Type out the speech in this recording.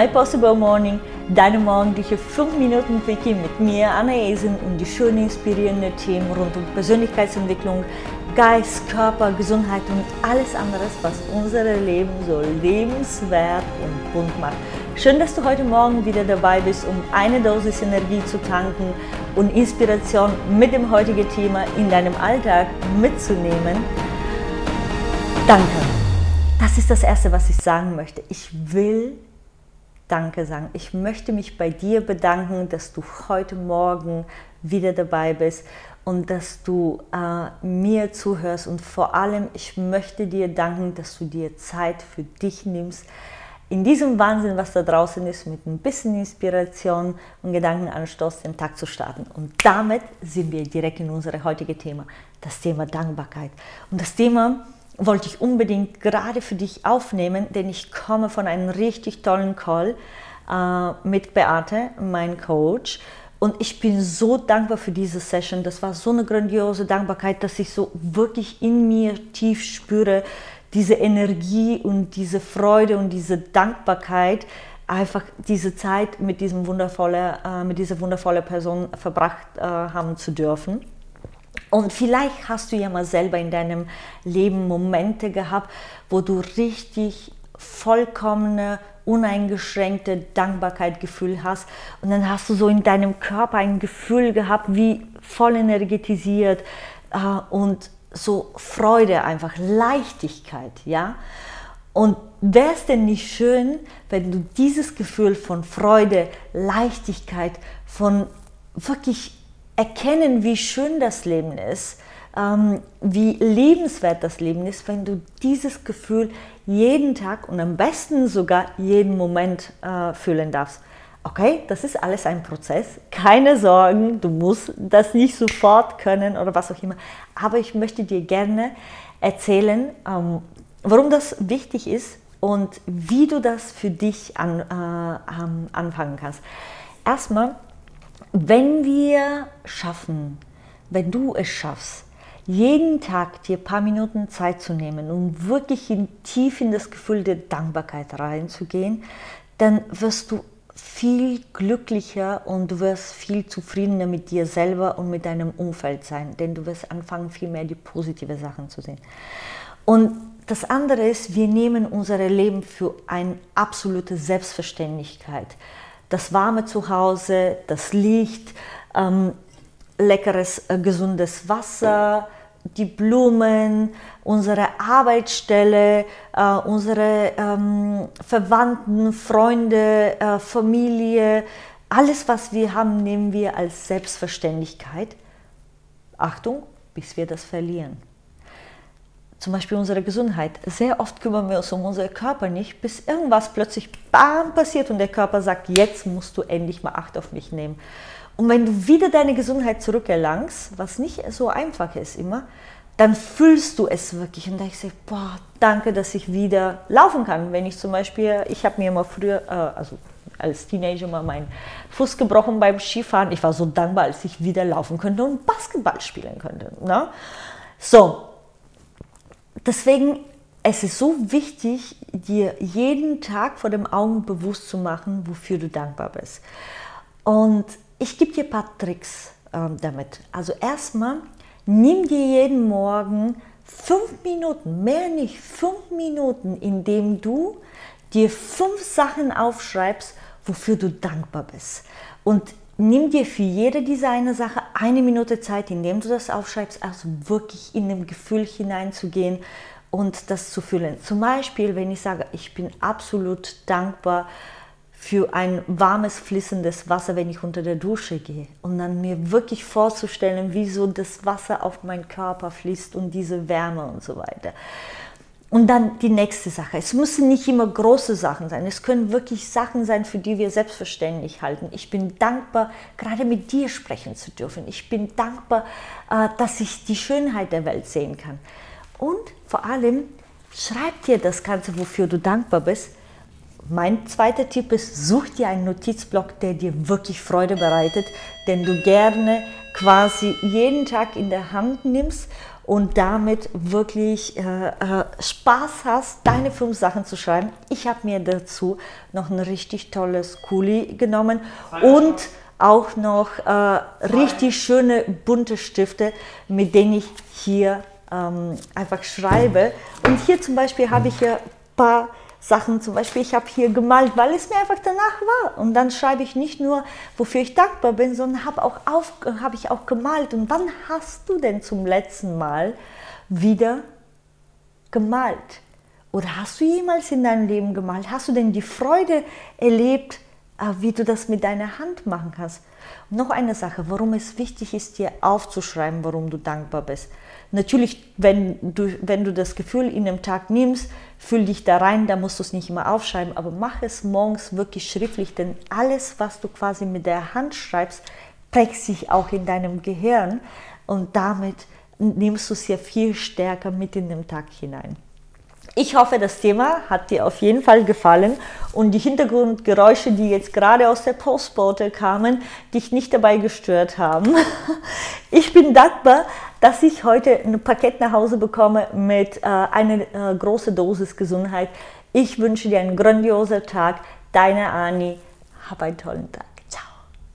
My Possible Morning, deine morgendliche 5 Minuten Quickie mit mir, Anna Esen und die schönen inspirierenden Themen rund um Persönlichkeitsentwicklung, Geist, Körper, Gesundheit und alles andere, was unser Leben so lebenswert und bunt macht. Schön, dass du heute Morgen wieder dabei bist, um eine Dosis Energie zu tanken und Inspiration mit dem heutigen Thema in deinem Alltag mitzunehmen. Danke. Das ist das Erste, was ich sagen möchte. Ich will Danke sagen. Ich möchte mich bei dir bedanken, dass du heute Morgen wieder dabei bist und dass du äh, mir zuhörst. Und vor allem, ich möchte dir danken, dass du dir Zeit für dich nimmst. In diesem Wahnsinn, was da draußen ist, mit ein bisschen Inspiration und Gedankenanstoß den Tag zu starten. Und damit sind wir direkt in unser heutiges Thema, das Thema Dankbarkeit. Und das Thema, wollte ich unbedingt gerade für dich aufnehmen, denn ich komme von einem richtig tollen Call äh, mit Beate, mein Coach. Und ich bin so dankbar für diese Session. Das war so eine grandiose Dankbarkeit, dass ich so wirklich in mir tief spüre, diese Energie und diese Freude und diese Dankbarkeit, einfach diese Zeit mit, diesem wundervolle, äh, mit dieser wundervollen Person verbracht äh, haben zu dürfen. Und vielleicht hast du ja mal selber in deinem Leben Momente gehabt, wo du richtig vollkommene, uneingeschränkte Dankbarkeitgefühl hast. Und dann hast du so in deinem Körper ein Gefühl gehabt, wie voll energetisiert äh, und so Freude, einfach Leichtigkeit, ja. Und wäre es denn nicht schön, wenn du dieses Gefühl von Freude, Leichtigkeit, von wirklich erkennen, wie schön das Leben ist, ähm, wie lebenswert das Leben ist, wenn du dieses Gefühl jeden Tag und am besten sogar jeden Moment äh, fühlen darfst. Okay, das ist alles ein Prozess. Keine Sorgen, du musst das nicht sofort können oder was auch immer. Aber ich möchte dir gerne erzählen, ähm, warum das wichtig ist und wie du das für dich an, äh, anfangen kannst. Erstmal, wenn wir schaffen, wenn du es schaffst, jeden Tag dir ein paar Minuten Zeit zu nehmen, um wirklich in, tief in das Gefühl der Dankbarkeit reinzugehen, dann wirst du viel glücklicher und du wirst viel zufriedener mit dir selber und mit deinem Umfeld sein, denn du wirst anfangen, viel mehr die positive Sachen zu sehen. Und das andere ist, wir nehmen unser Leben für eine absolute Selbstverständlichkeit das warme Zuhause, das Licht, ähm, leckeres, äh, gesundes Wasser, die Blumen, unsere Arbeitsstelle, äh, unsere ähm, Verwandten, Freunde, äh, Familie, alles, was wir haben, nehmen wir als Selbstverständlichkeit. Achtung, bis wir das verlieren zum Beispiel unsere Gesundheit. Sehr oft kümmern wir uns um unseren Körper nicht, bis irgendwas plötzlich bam passiert und der Körper sagt, jetzt musst du endlich mal Acht auf mich nehmen. Und wenn du wieder deine Gesundheit zurückerlangst, was nicht so einfach ist immer, dann fühlst du es wirklich und denkst dir, boah, danke, dass ich wieder laufen kann. Wenn ich zum Beispiel, ich habe mir immer früher, äh, also als Teenager mal meinen Fuß gebrochen beim Skifahren. Ich war so dankbar, als ich wieder laufen könnte und Basketball spielen könnte. Ne? So, deswegen es ist so wichtig, dir jeden Tag vor dem Augen bewusst zu machen, wofür du dankbar bist. Und ich gebe dir ein paar Tricks ähm, damit. Also erstmal, nimm dir jeden Morgen fünf Minuten, mehr nicht, fünf Minuten, indem du dir fünf Sachen aufschreibst, wofür du dankbar bist. Und nimm dir für jede dieser eine Sache eine Minute Zeit, indem du das aufschreibst, also wirklich in dem Gefühl hineinzugehen und das zu fühlen. Zum Beispiel, wenn ich sage, ich bin absolut dankbar für ein warmes, fließendes Wasser, wenn ich unter der Dusche gehe. Und dann mir wirklich vorzustellen, wie so das Wasser auf meinen Körper fließt und diese Wärme und so weiter. Und dann die nächste Sache. Es müssen nicht immer große Sachen sein. Es können wirklich Sachen sein, für die wir selbstverständlich halten. Ich bin dankbar, gerade mit dir sprechen zu dürfen. Ich bin dankbar, äh, dass ich die Schönheit der Welt sehen kann. Und vor allem, schreib dir das Ganze, wofür du dankbar bist. Mein zweiter Tipp ist, such dir einen Notizblock, der dir wirklich Freude bereitet, den du gerne quasi jeden Tag in der Hand nimmst und damit wirklich äh, äh, Spaß hast, deine fünf Sachen zu schreiben. Ich habe mir dazu noch ein richtig tolles Kuli genommen und auch noch äh, richtig schöne bunte Stifte, mit denen ich hier ähm, einfach schreibe. Und hier zum Beispiel habe ich hier ein paar Sachen, zum Beispiel ich habe hier gemalt, weil es mir einfach danach war. Und dann schreibe ich nicht nur, wofür ich dankbar bin, sondern habe auch auf, habe ich auch gemalt. Und wann hast du denn zum letzten Mal wieder gemalt? Oder hast du jemals in deinem Leben gemalt? Hast du denn die Freude erlebt, äh, wie du das mit deiner Hand machen kannst? Und noch eine Sache, warum es wichtig ist, dir aufzuschreiben, warum du dankbar bist. Natürlich, wenn du, wenn du das Gefühl in dem Tag nimmst, fühl dich da rein, da musst du es nicht immer aufschreiben, aber mach es morgens wirklich schriftlich, denn alles, was du quasi mit der Hand schreibst, prägt sich auch in deinem Gehirn und damit nimmst du es ja viel stärker mit in den Tag hinein. Ich hoffe, das Thema hat dir auf jeden Fall gefallen und die Hintergrundgeräusche, die jetzt gerade aus der Postbote kamen, dich nicht dabei gestört haben. Ich bin dankbar, dass ich heute ein Paket nach Hause bekomme mit äh, einer äh, großen Dosis Gesundheit. Ich wünsche dir einen grandiosen Tag. Deine Ani. Hab einen tollen Tag.